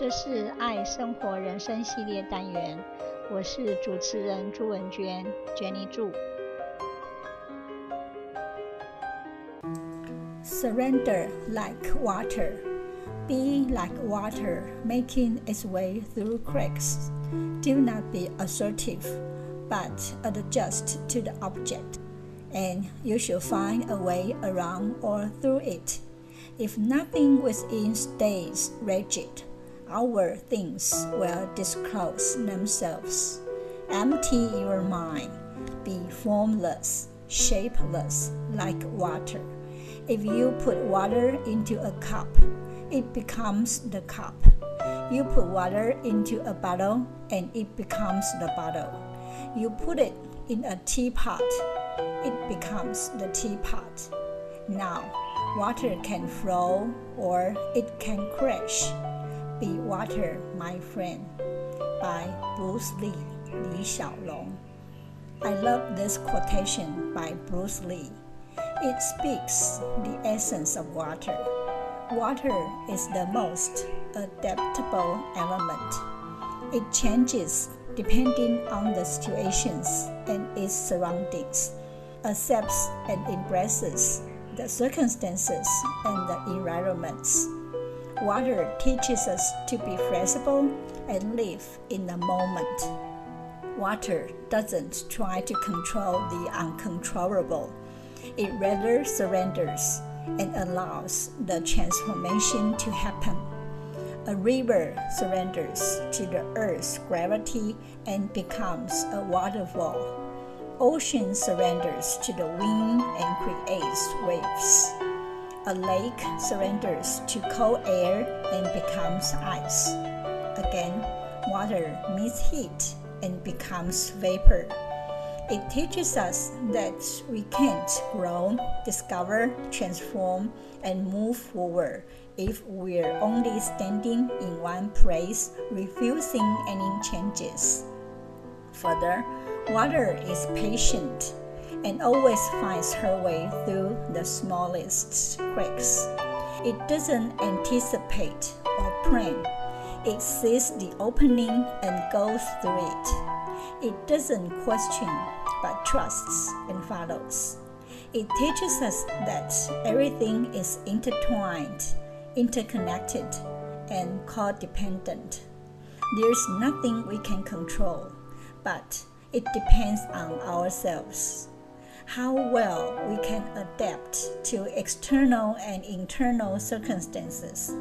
这是爱生活人生系列单元，我是主持人朱文娟，Jenny 祝。Surrender like water. Be like water making its way through cracks. Do not be assertive, but adjust to the object, and you shall find a way around or through it. If nothing within stays rigid, our things will disclose themselves. Empty your mind. Be formless, shapeless, like water. If you put water into a cup, it becomes the cup. You put water into a bottle, and it becomes the bottle. You put it in a teapot, it becomes the teapot. Now, water can flow or it can crash. Be water, my friend. By Bruce Lee, Li Xiaolong. I love this quotation by Bruce Lee. It speaks the essence of water. Water is the most adaptable element. It changes depending on the situations and its surroundings, accepts and embraces the circumstances and the environments. Water teaches us to be flexible and live in the moment. Water doesn't try to control the uncontrollable, it rather surrenders and allows the transformation to happen. A river surrenders to the earth's gravity and becomes a waterfall. Ocean surrenders to the wind and creates waves. A lake surrenders to cold air and becomes ice. Again, water meets heat and becomes vapor. It teaches us that we can't grow, discover, transform, and move forward if we're only standing in one place, refusing any changes. Further, water is patient and always finds her way through the smallest cracks. It doesn't anticipate or plan. It sees the opening and goes through it. It doesn't question but trusts and follows. It teaches us that everything is intertwined, interconnected, and codependent. There's nothing we can control, but it depends on ourselves. How well we can adapt to external and internal circumstances,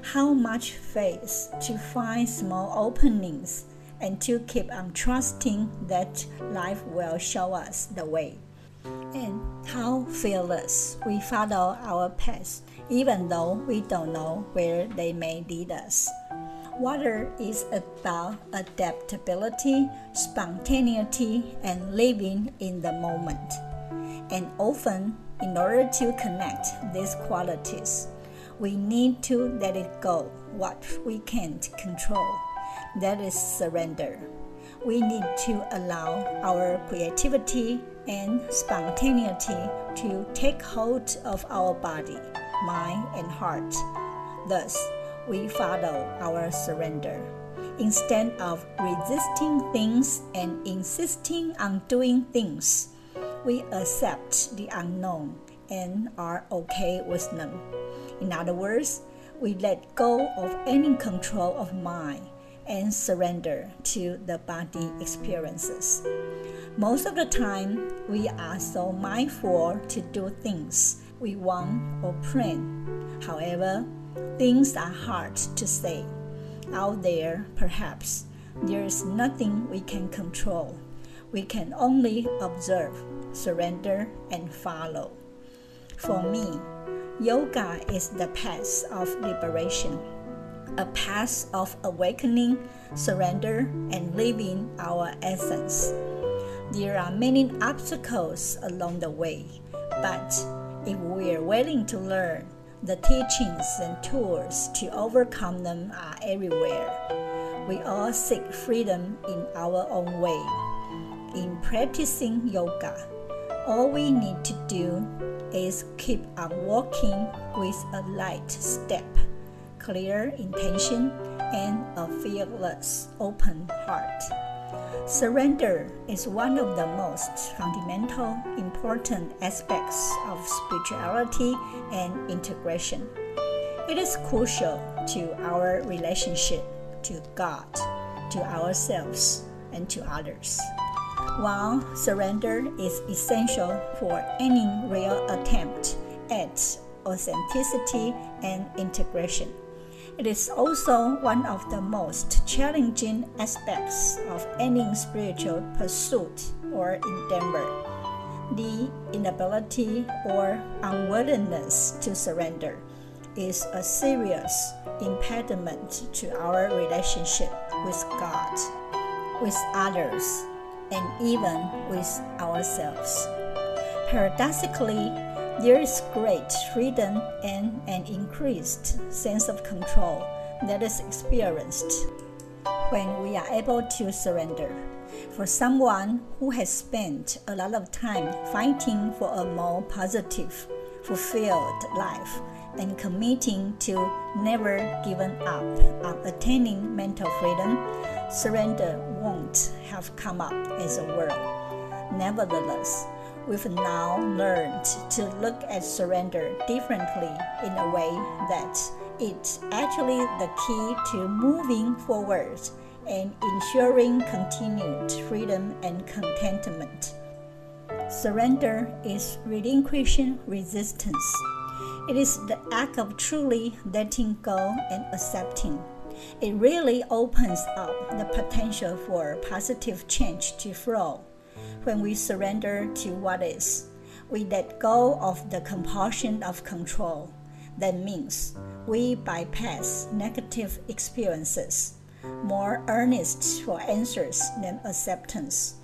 how much faith to find small openings and to keep on trusting that life will show us the way. And how fearless we follow our paths, even though we don't know where they may lead us. Water is about adaptability, spontaneity, and living in the moment. And often, in order to connect these qualities, we need to let it go what we can't control that is surrender. We need to allow our creativity and spontaneity to take hold of our body, mind, and heart. Thus, we follow our surrender. Instead of resisting things and insisting on doing things, we accept the unknown and are okay with them. In other words, we let go of any control of mind and surrender to the body experiences. Most of the time, we are so mindful to do things we want or plan. However, things are hard to say. Out there, perhaps, there is nothing we can control. We can only observe, surrender, and follow. For me, yoga is the path of liberation a path of awakening, surrender, and living our essence. There are many obstacles along the way, but if we are willing to learn, the teachings and tools to overcome them are everywhere. We all seek freedom in our own way. In practicing yoga, all we need to do is keep on walking with a light step clear intention, and a fearless, open heart. Surrender is one of the most fundamental, important aspects of spirituality and integration. It is crucial to our relationship to God, to ourselves, and to others. While surrender is essential for any real attempt at authenticity and integration, it is also one of the most challenging aspects of any spiritual pursuit or endeavor. The inability or unwillingness to surrender is a serious impediment to our relationship with God, with others, and even with ourselves. Paradoxically, there is great freedom and an increased sense of control that is experienced when we are able to surrender. For someone who has spent a lot of time fighting for a more positive, fulfilled life and committing to never giving up on attaining mental freedom, surrender won't have come up as a word. Nevertheless, we've now learned to look at surrender differently in a way that it's actually the key to moving forward and ensuring continued freedom and contentment. Surrender is relinquishing resistance. It is the act of truly letting go and accepting. It really opens up the potential for positive change to flow when we surrender to what is. We let go of the compulsion of control. That means we bypass negative experiences, more earnest for answers than acceptance.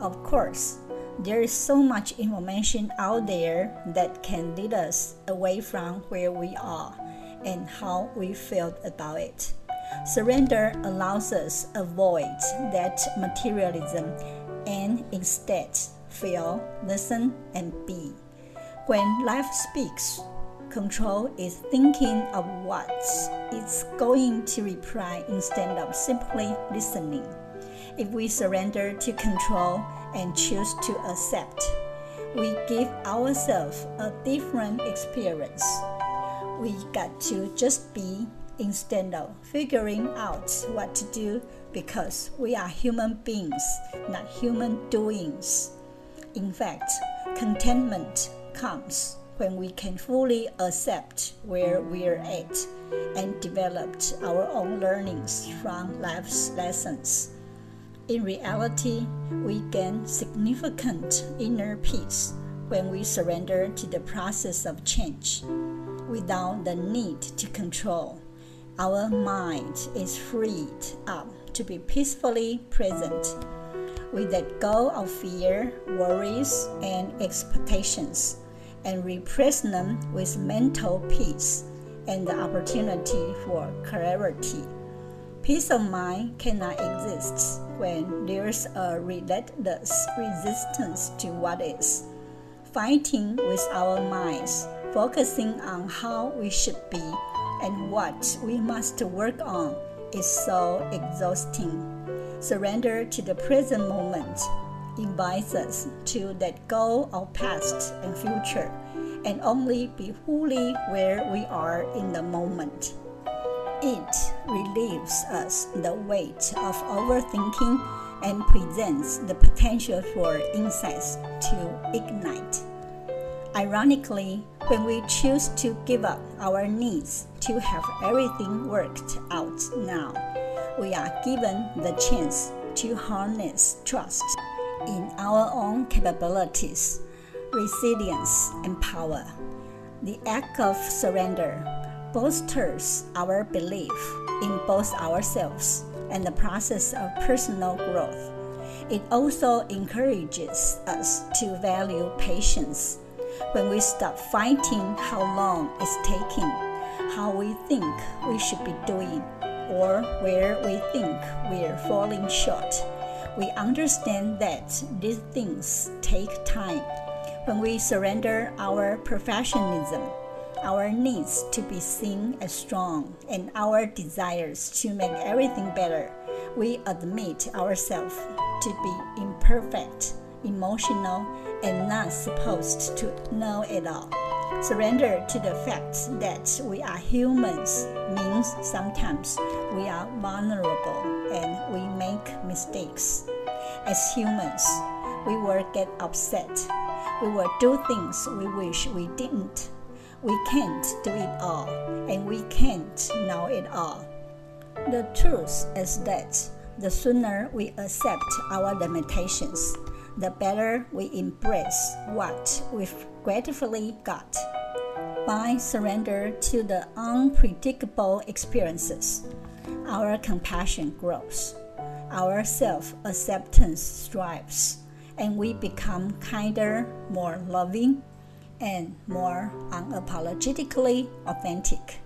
Of course, there is so much information out there that can lead us away from where we are and how we feel about it. Surrender allows us avoid that materialism and instead feel, listen, and be. When life speaks, control is thinking of what it's going to reply instead of simply listening. If we surrender to control and choose to accept, we give ourselves a different experience. We got to just be instead of figuring out what to do because we are human beings, not human doings. In fact, contentment comes when we can fully accept where we're at and develop our own learnings from life's lessons. In reality, we gain significant inner peace when we surrender to the process of change without the need to control. Our mind is freed up to be peacefully present. We let go of fear, worries, and expectations and replace them with mental peace and the opportunity for clarity. Peace of mind cannot exist when there's a relentless resistance to what is. Fighting with our minds, focusing on how we should be and what we must work on is so exhausting. Surrender to the present moment invites us to let go of past and future and only be fully where we are in the moment. It relieves us the weight of overthinking and presents the potential for insights to ignite. Ironically, when we choose to give up our needs to have everything worked out now, we are given the chance to harness trust in our own capabilities, resilience, and power. The act of surrender bolsters our belief in both ourselves and the process of personal growth. It also encourages us to value patience when we stop fighting how long it's taking, how we think we should be doing, or where we think we're falling short, we understand that these things take time. When we surrender our perfectionism, our needs to be seen as strong, and our desires to make everything better, we admit ourselves to be imperfect, emotional, and not supposed to know it all. Surrender to the fact that we are humans means sometimes we are vulnerable and we make mistakes. As humans, we will get upset. We will do things we wish we didn't. We can't do it all, and we can't know it all. The truth is that the sooner we accept our limitations, the better we embrace what we've gratefully got. By surrender to the unpredictable experiences, our compassion grows, our self acceptance strives, and we become kinder, more loving, and more unapologetically authentic.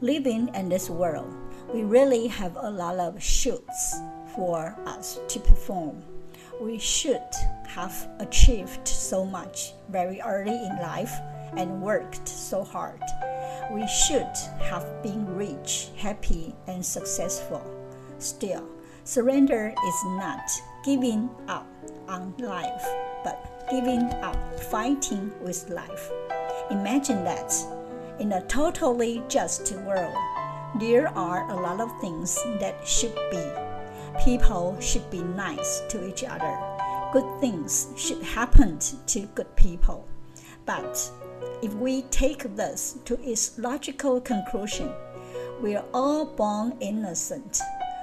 Living in this world, we really have a lot of shoots for us to perform we should have achieved so much very early in life and worked so hard. We should have been rich, happy, and successful. Still, surrender is not giving up on life, but giving up fighting with life. Imagine that in a totally just world, there are a lot of things that should be People should be nice to each other. Good things should happen to good people. But if we take this to its logical conclusion, we are all born innocent.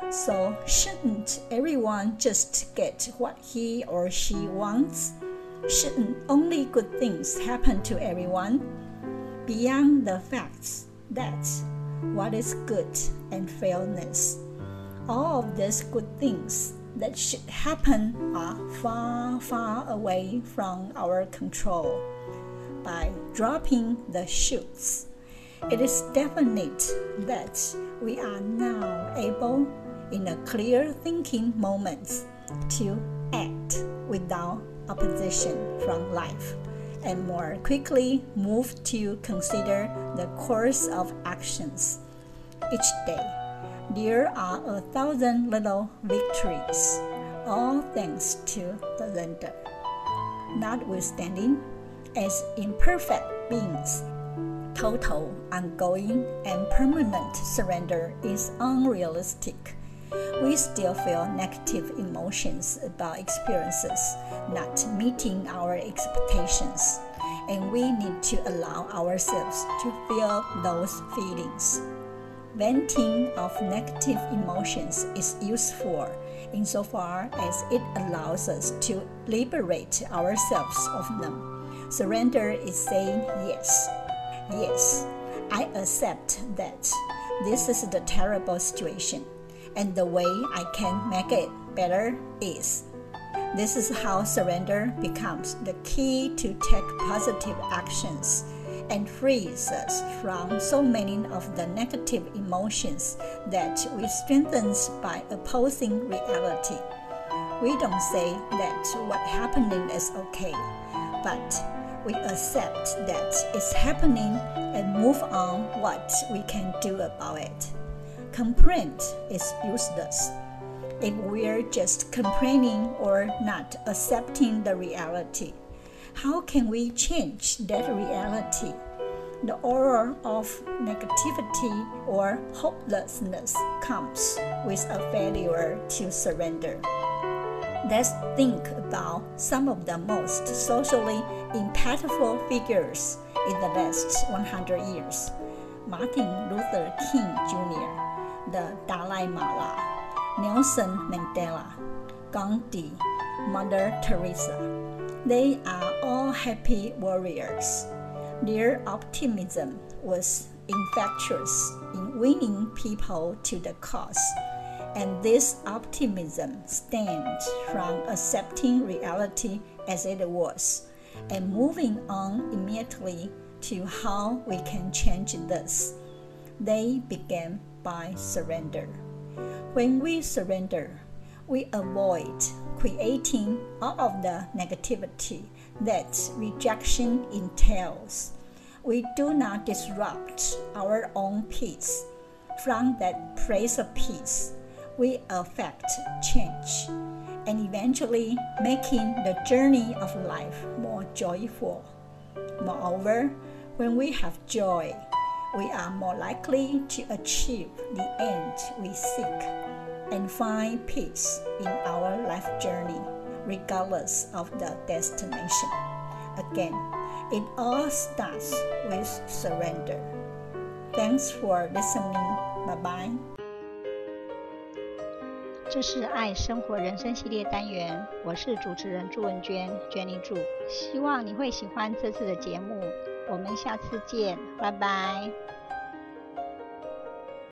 So, shouldn't everyone just get what he or she wants? Shouldn't only good things happen to everyone? Beyond the facts that what is good and fairness all of these good things that should happen are far, far away from our control. By dropping the shoots, it is definite that we are now able, in a clear thinking moment, to act without opposition from life and more quickly move to consider the course of actions each day there are a thousand little victories, all thanks to the lender. Notwithstanding, as imperfect beings, total, ongoing, and permanent surrender is unrealistic. We still feel negative emotions about experiences not meeting our expectations, and we need to allow ourselves to feel those feelings. Venting of negative emotions is useful insofar as it allows us to liberate ourselves of them. Surrender is saying yes. Yes, I accept that this is the terrible situation, and the way I can make it better is. This is how surrender becomes the key to take positive actions and frees us from so many of the negative emotions that we strengthen by opposing reality. We don't say that what happening is okay, but we accept that it's happening and move on what we can do about it. Complaint is useless if we're just complaining or not accepting the reality. How can we change that reality? The aura of negativity or hopelessness comes with a failure to surrender. Let's think about some of the most socially impactful figures in the last 100 years. Martin Luther King Jr., the Dalai Lama, Nelson Mandela, Gandhi, Mother Teresa. They are all happy warriors. Their optimism was infectious in winning people to the cause, and this optimism stems from accepting reality as it was and moving on immediately to how we can change this. They began by surrender. When we surrender, we avoid creating all of the negativity that rejection entails. we do not disrupt our own peace. From that place of peace, we affect change and eventually making the journey of life more joyful. Moreover, when we have joy, we are more likely to achieve the end we seek and find peace in our life journey, regardless of the destination. Again, it all starts with surrender. Thanks for listening. Bye bye. 这是爱生活人生系列单元，我是主持人朱文娟，娟妮祝，希望你会喜欢这次的节目，我们下次见，拜拜。